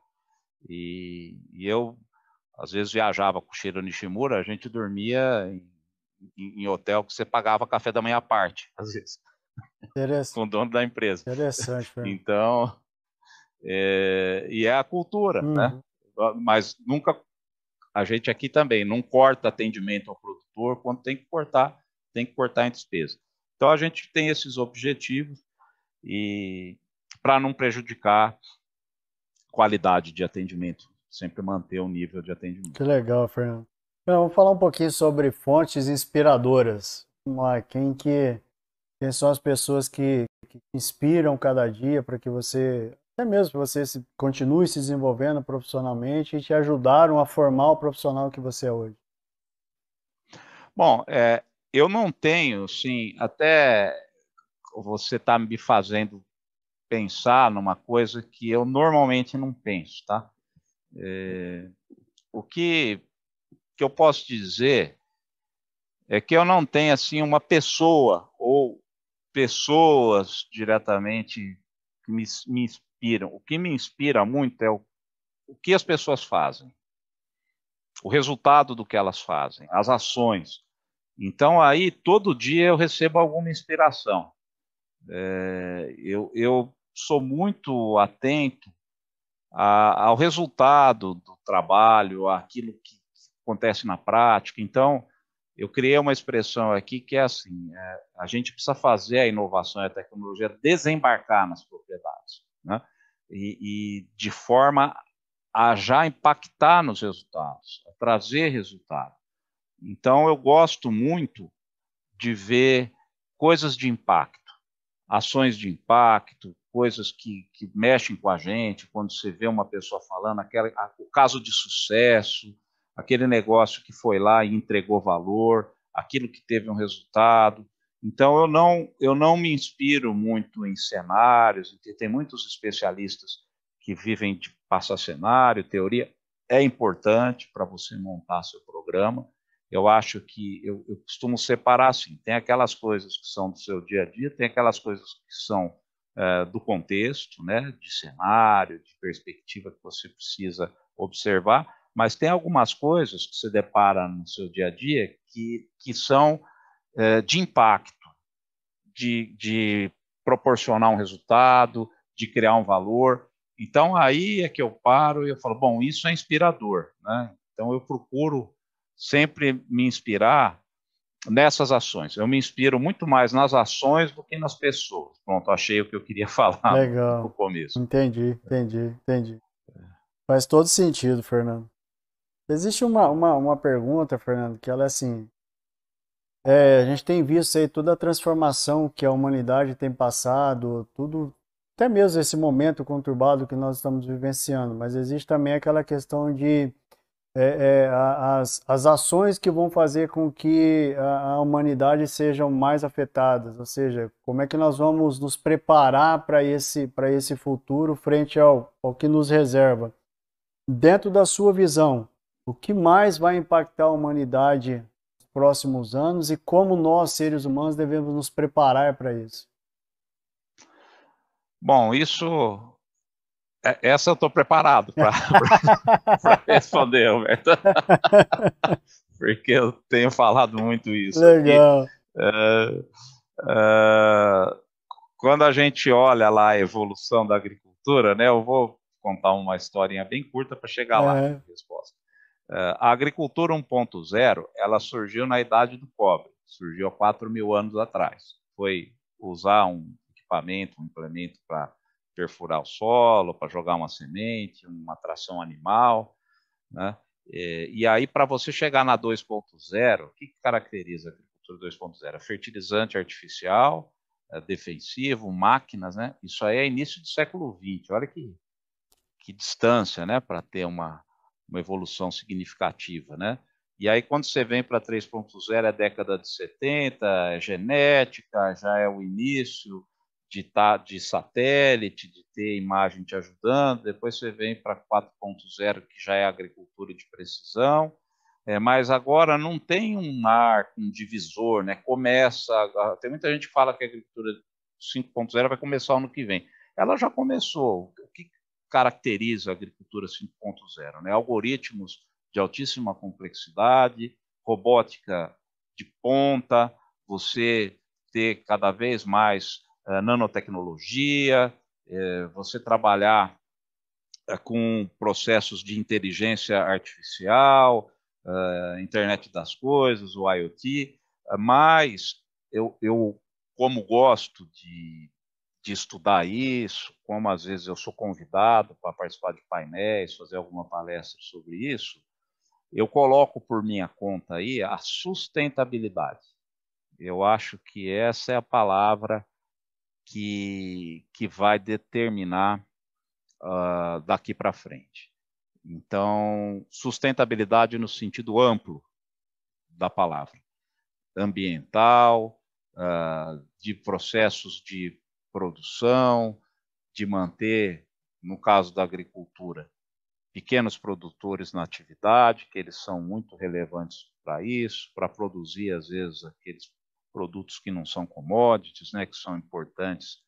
E, e, eu, às vezes, viajava com o Shiro Nishimura, a gente dormia em, em, em, hotel que você pagava café da manhã à parte, às vezes, com o dono da empresa. Interessante. Então, é, e é a cultura, né? uhum. né? Mas nunca a gente aqui também não corta atendimento ao produtor, quando tem que cortar, tem que cortar em despesa. Então a gente tem esses objetivos e para não prejudicar qualidade de atendimento, sempre manter o nível de atendimento. Que legal, Fernando. Vamos falar um pouquinho sobre fontes inspiradoras. Vamos lá, quem que quem são as pessoas que, que inspiram cada dia para que você até mesmo você se, continue se desenvolvendo profissionalmente e te ajudaram a formar o profissional que você é hoje? Bom, é, eu não tenho, sim, até você está me fazendo pensar numa coisa que eu normalmente não penso, tá? É, o que, que eu posso dizer é que eu não tenho assim uma pessoa ou pessoas diretamente que me, me inspiram. O que me inspira muito é o, o que as pessoas fazem, o resultado do que elas fazem, as ações. Então, aí, todo dia eu recebo alguma inspiração. É, eu, eu, sou muito atento a, ao resultado do trabalho, aquilo que acontece na prática. Então, eu criei uma expressão aqui que é assim: é, a gente precisa fazer a inovação e a tecnologia desembarcar nas propriedades, né? e, e de forma a já impactar nos resultados, a trazer resultado. Então, eu gosto muito de ver coisas de impacto, ações de impacto, coisas que, que mexem com a gente, quando você vê uma pessoa falando, aquela, o caso de sucesso, aquele negócio que foi lá e entregou valor, aquilo que teve um resultado. Então, eu não, eu não me inspiro muito em cenários, tem muitos especialistas que vivem de passar cenário, teoria. É importante para você montar seu programa, eu acho que eu, eu, costumo separar assim: tem aquelas coisas que são do seu dia a dia, tem aquelas coisas que são é, do contexto, né, de cenário, de perspectiva que você precisa observar, mas tem algumas coisas que você depara no seu dia a dia que, que são é, de impacto, de, de proporcionar um resultado, de criar um valor. Então aí é que eu paro e eu falo, bom, isso é inspirador, né? Então eu procuro sempre me inspirar nessas ações. Eu me inspiro muito mais nas ações do que nas pessoas. Pronto, achei o que eu queria falar Legal. no começo. Entendi, entendi, entendi. Faz todo sentido, Fernando. Existe uma, uma, uma pergunta, Fernando, que ela é assim. É, a gente tem visto aí toda a transformação que a humanidade tem passado, tudo, até mesmo esse momento conturbado que nós estamos vivenciando, mas existe também aquela questão de é, é, as, as ações que vão fazer com que a, a, humanidade sejam mais afetadas, ou seja, como é que nós vamos nos preparar para esse, esse futuro frente ao, ao que nos reserva. Dentro da sua visão, o que mais vai impactar a humanidade próximos anos e como nós, seres humanos, devemos nos preparar para isso? Bom, isso é, essa eu estou preparado para responder, Roberto. Porque eu tenho falado muito isso. Legal. Uh, uh, quando a gente olha lá a evolução da agricultura, né, eu vou contar uma historinha bem curta para chegar é. lá na resposta. Uh, a agricultura 1.0 ela surgiu na idade do cobre, surgiu há 4 mil anos atrás. Foi usar um equipamento, um implemento para perfurar o solo, para jogar uma semente, uma tração animal, né? E, e aí, para você chegar na 2.0, o que, que caracteriza a agricultura 2.0? É fertilizante artificial, é defensivo, máquinas, né? Isso aí é início do século XX. Olha que, que distância, né? Para ter uma, uma evolução significativa, né? E aí, quando você vem para 3.0, é década de 70, é genética, já é o início de, tá, de satélite, de ter imagem te ajudando, depois você vem para 4.0, que já é agricultura de precisão, é, mas agora não tem um marco, um divisor, né? Começa, tem muita gente que fala que a agricultura 5.0 vai começar ano que vem. Ela já começou. Caracteriza a agricultura 5.0? Né? Algoritmos de altíssima complexidade, robótica de ponta, você ter cada vez mais eh, nanotecnologia, eh, você trabalhar eh, com processos de inteligência artificial, internet das coisas, o IoT, mas eu, eu como gosto de, de estudar isso, como às vezes eu sou convidado para participar de painéis, fazer alguma palestra sobre isso, eu coloco por minha conta aí a sustentabilidade. Eu acho que essa é a palavra que, que vai determinar uh, daqui para frente. Então, sustentabilidade no sentido amplo da palavra. ambiental, uh, de processos de produção, de manter, no caso da agricultura, pequenos produtores na atividade, que eles são muito relevantes para isso, para produzir, às vezes, aqueles produtos que não são commodities, né, que são importantes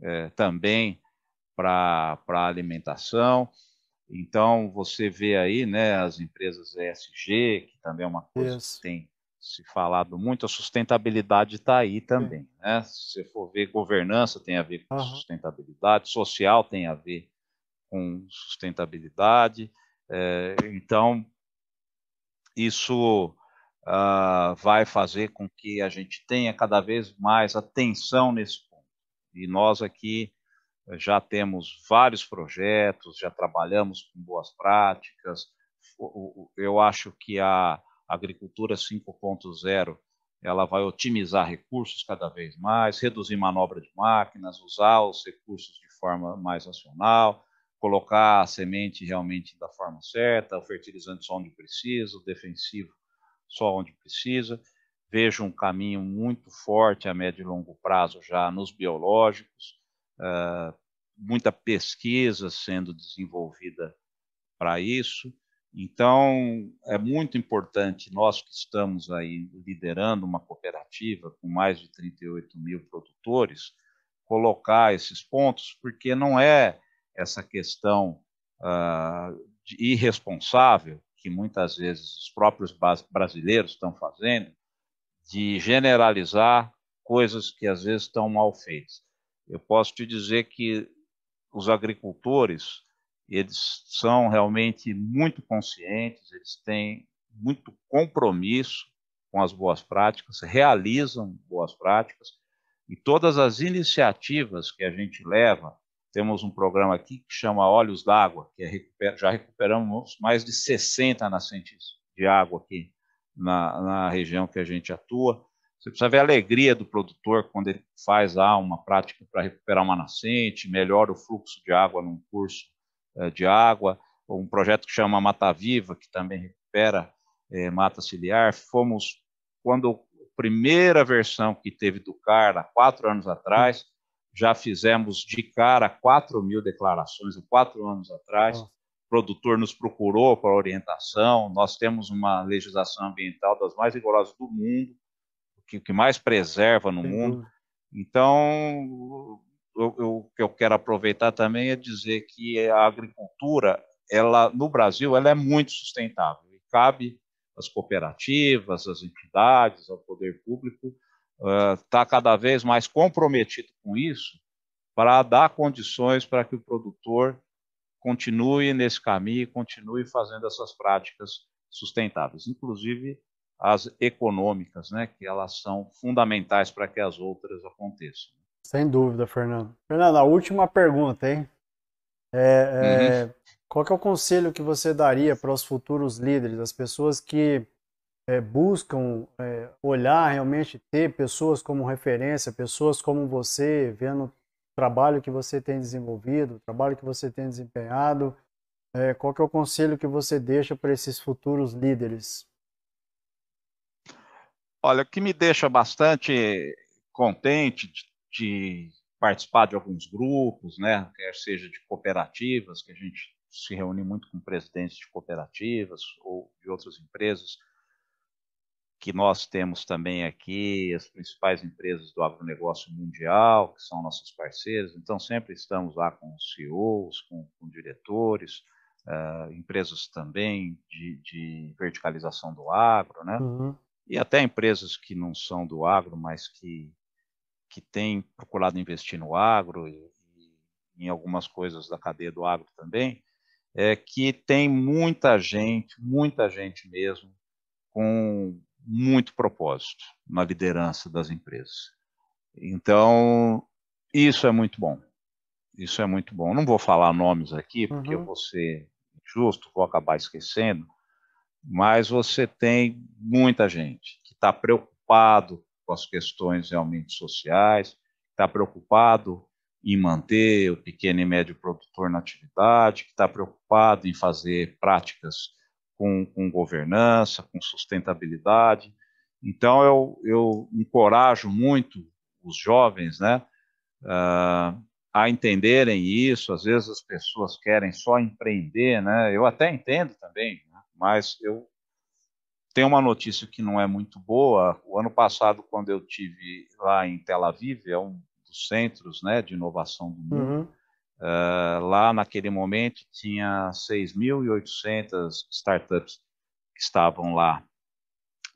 é, também para a alimentação. Então, você vê aí né, as empresas ESG, que também é uma coisa Isso. que tem se falado muito, a sustentabilidade está aí também. Né? Se você for ver governança, tem a ver com uhum. sustentabilidade, social tem a ver com sustentabilidade. É, então, isso uh, vai fazer com que a gente tenha cada vez mais atenção nesse ponto. E nós aqui já temos vários projetos, já trabalhamos com boas práticas. Eu acho que a agricultura 5.0 ela vai otimizar recursos cada vez mais, reduzir manobra de máquinas, usar os recursos de forma mais racional, colocar a semente realmente da forma certa, o fertilizante só onde precisa, o defensivo só onde precisa. Vejo um caminho muito forte a médio e longo prazo já nos biológicos, uh, muita pesquisa sendo desenvolvida para isso. Então, é muito importante, nós que estamos aí liderando uma cooperativa com mais de 38 mil produtores, colocar esses pontos, porque não é essa questão uh, irresponsável que muitas vezes os próprios brasileiros estão fazendo, de generalizar coisas que às vezes estão mal feitas. Eu posso te dizer que os agricultores, eles são realmente muito conscientes, eles têm muito compromisso com as boas práticas, realizam boas práticas, e todas as iniciativas que a gente leva temos um programa aqui que chama Olhos d'Água, que é recuper, já recuperamos mais de 60 nascentes de água aqui na, na, região que a gente atua. Você precisa ver a alegria do produtor quando ele faz lá uma prática para recuperar uma nascente, melhora o fluxo de água num curso de água, um projeto que chama Mata Viva, que também recupera é, mata ciliar. Fomos, quando a primeira versão que teve do CAR, há quatro anos atrás, já fizemos de cara 4 mil declarações há quatro anos atrás. O produtor nos procurou para orientação. Nós temos uma legislação ambiental das mais rigorosas do mundo, o que, que mais preserva no Sim. mundo. Então, o que eu quero aproveitar também é dizer que a agricultura, ela no Brasil, ela é muito sustentável e cabe às cooperativas, às entidades, ao poder público está uh, cada vez mais comprometido com isso para dar condições para que o produtor continue nesse caminho, continue fazendo essas práticas sustentáveis, inclusive as econômicas, né, que elas são fundamentais para que as outras aconteçam. Sem dúvida, Fernando. Fernando, a última pergunta, hein? É, é, uhum. Qual é o conselho que você daria para os futuros líderes, as pessoas que é, buscam é, olhar realmente, ter pessoas como referência, pessoas como você, vendo o trabalho que você tem desenvolvido, o trabalho que você tem desempenhado. É, qual é o conselho que você deixa para esses futuros líderes? Olha, o que me deixa bastante contente de, de participar de alguns grupos, né, quer seja de cooperativas, que a gente se reúne muito com presidentes de cooperativas ou de outras empresas, que nós temos também aqui as principais empresas do agronegócio mundial, que são nossos parceiros, então sempre estamos lá com os CEOs, com, com diretores, uh, empresas também de, de, verticalização do agro, né? Uhum. E até empresas que não são do agro, mas que, que têm procurado investir no agro e, em algumas coisas da cadeia do agro também, é que tem muita gente, muita gente mesmo, com muito propósito na liderança das empresas. Então, isso é muito bom. Isso é muito bom. Não vou falar nomes aqui, porque uhum. eu vou ser justo, vou acabar esquecendo, mas você tem muita gente que está preocupado com as questões realmente sociais, está preocupado em manter o pequeno e médio produtor na atividade, que está preocupado em fazer práticas com, com governança, com sustentabilidade. Então, eu, eu encorajo muito os jovens né, uh, a entenderem isso. Às vezes as pessoas querem só empreender, né? eu até entendo também, né? mas eu tenho uma notícia que não é muito boa. O ano passado, quando eu tive lá em Tel Aviv, é um dos centros né, de inovação do mundo, uhum. uh, lá naquele momento tinha 6.800 startups que estavam lá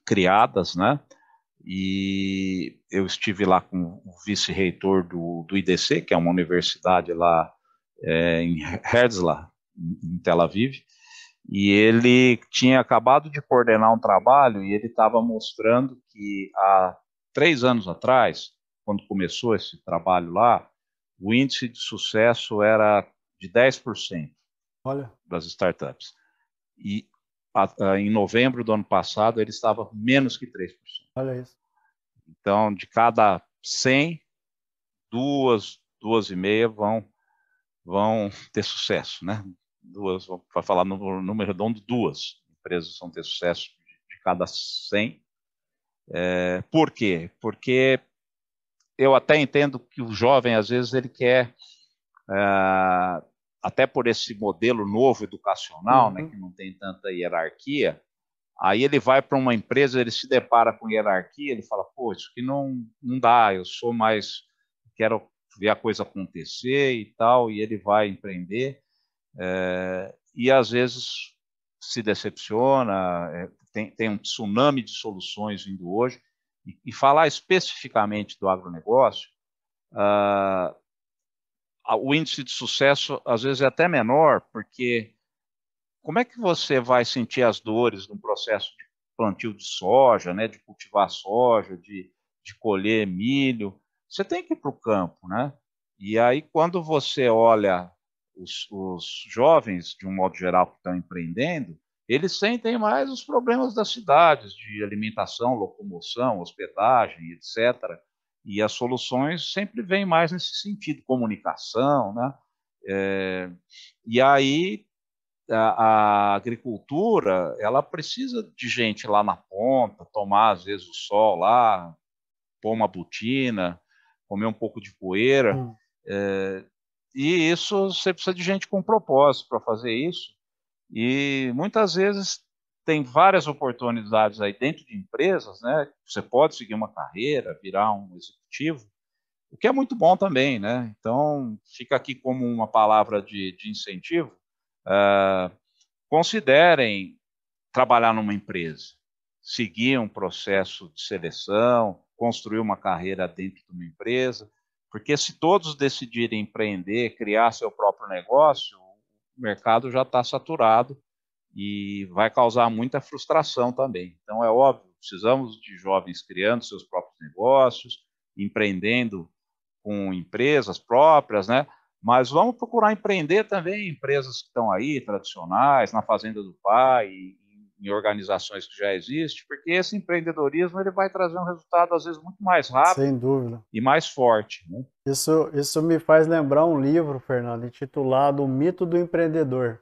criadas, né? E eu estive lá com o vice-reitor do, do IDC, que é uma universidade lá é, em Herzl, em Tel Aviv, e ele tinha acabado de coordenar um trabalho e ele estava mostrando que há três anos atrás, quando começou esse trabalho lá, o índice de sucesso era de 10% Olha. das startups. E em novembro do ano passado, ele estava menos que 3%. Olha isso. Então, de cada 100, duas, duas e meia vão, vão ter sucesso, né? Duas, para falar no número redondo, duas empresas vão ter sucesso de, cada 100. É, por quê? Porque eu até entendo que o jovem, às vezes, ele quer é, até por esse modelo novo educacional, né, uhum. né, que não tem tanta hierarquia, aí ele vai para uma empresa, ele se depara com hierarquia, ele fala, pô, isso aqui não, não dá, eu sou mais, quero ver a coisa acontecer e tal, e ele vai empreender, é, e às vezes se decepciona, é, tem, tem, um tsunami de soluções vindo hoje, e, e falar especificamente do agronegócio, uh, o índice de sucesso às vezes é até menor, porque como é que você vai sentir as dores no processo de plantio de soja, né, de cultivar soja, de, de colher milho? Você tem que ir para o campo, né? E aí, quando você olha os, os jovens, de um modo geral, que estão empreendendo, eles sentem mais os problemas das cidades, de alimentação, locomoção, hospedagem, etc. E as soluções sempre vêm mais nesse sentido, comunicação, né? É, e aí a, a, agricultura, ela precisa de gente lá na ponta, tomar às vezes o sol lá, pôr uma botina, comer um pouco de poeira. Hum. É, e isso você precisa de gente com propósito para fazer isso. E muitas vezes tem várias oportunidades aí dentro de empresas, né? Você pode seguir uma carreira, virar um executivo, o que é muito bom também, né? Então, fica aqui como uma palavra de, de incentivo. Uh, considerem trabalhar numa empresa, seguir um processo de seleção, construir uma carreira dentro de uma empresa, porque se todos decidirem empreender, criar seu próprio negócio, o mercado já está saturado e vai causar muita frustração também. Então, é óbvio, precisamos de jovens criando seus próprios negócios, empreendendo com empresas próprias, né? Mas vamos procurar empreender também em empresas que estão aí, tradicionais, na fazenda do pai, em organizações que já existem, porque esse empreendedorismo ele vai trazer um resultado às vezes muito mais rápido Sem dúvida. e mais forte. Né? Isso, isso me faz lembrar um livro, Fernando, intitulado O Mito do Empreendedor.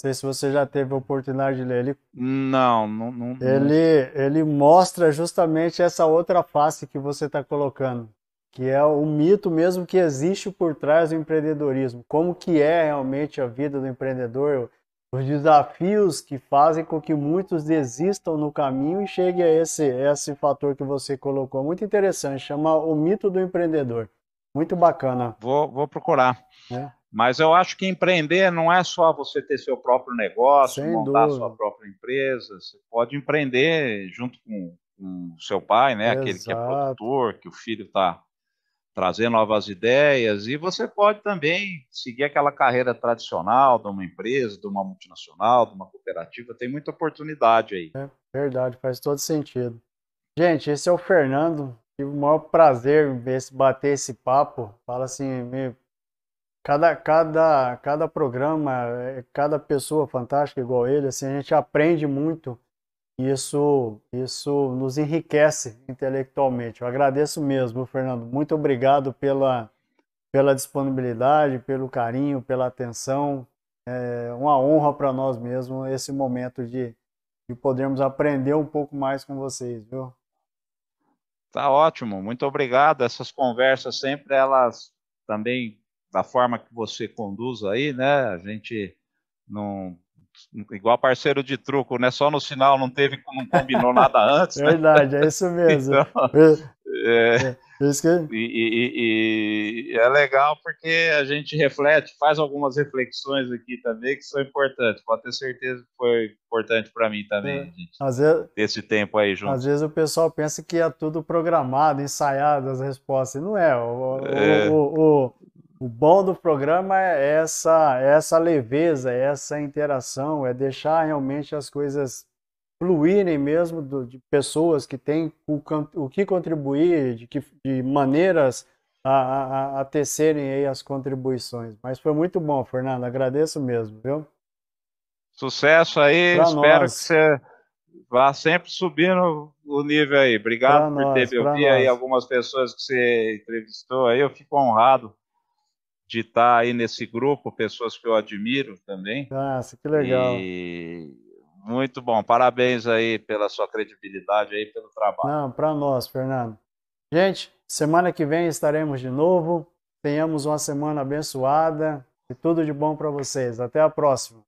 Não sei se você já teve a oportunidade de ler. Ele, não, não, não. Ele, ele mostra justamente essa outra face que você está colocando, que é o mito mesmo que existe por trás do empreendedorismo. Como que é realmente a vida do empreendedor, os desafios que fazem com que muitos desistam no caminho e cheguem a esse, esse fator que você colocou. Muito interessante, chama o mito do empreendedor. Muito bacana. Vou, vou procurar. É. Mas eu acho que empreender não é só você ter seu próprio negócio, Sem montar dúvida. sua própria empresa. Você pode empreender junto com o seu pai, né? Exato. Aquele que é produtor, que o filho está trazendo novas ideias. E você pode também seguir aquela carreira tradicional de uma empresa, de uma multinacional, de uma cooperativa. Tem muita oportunidade aí. É verdade, faz todo sentido. Gente, esse é o Fernando. Tive o maior prazer em bater esse papo. Fala assim, me Cada, cada, cada programa, é, cada pessoa fantástica igual ele, assim, a gente aprende muito isso, isso nos enriquece intelectualmente. Eu agradeço mesmo, Fernando. Muito obrigado pela, pela disponibilidade, pelo carinho, pela atenção. É uma honra para nós mesmos esse momento de, de podermos aprender um pouco mais com vocês, viu? Tá ótimo, muito obrigado. Essas conversas sempre elas também da forma que você conduz aí, né? A gente não igual parceiro de truco, né? Só no sinal não teve, não combinou nada antes. Né? Verdade, é isso mesmo. Então, é, é, que... e, e, e, é legal porque a gente reflete, faz algumas reflexões aqui também que são importantes. Pode ter certeza que foi importante para mim também, é. gente. Às vezes, esse tempo aí junto. Às vezes o pessoal pensa que é tudo programado, ensaiado as respostas. Não é. O, é. o, o, o bom do programa é essa, é essa leveza, é essa interação, é deixar realmente as coisas fluírem mesmo do, de pessoas que têm o, o que contribuir, de, que, de maneiras a, a, a tecerem aí as contribuições. Mas foi muito bom, Fernando, agradeço mesmo, viu? Sucesso aí, pra espero nós. que você vá sempre subindo o nível aí. Obrigado pra por nós, ter me ouvido aí algumas pessoas que você entrevistou aí, eu fico honrado de estar aí nesse grupo, pessoas que eu admiro também. Nossa, que legal. E muito bom, parabéns aí pela sua credibilidade aí, pelo trabalho. Não, para nós, Fernando. Gente, semana que vem estaremos de novo. Tenhamos uma semana abençoada e tudo de bom para vocês. Até a próxima.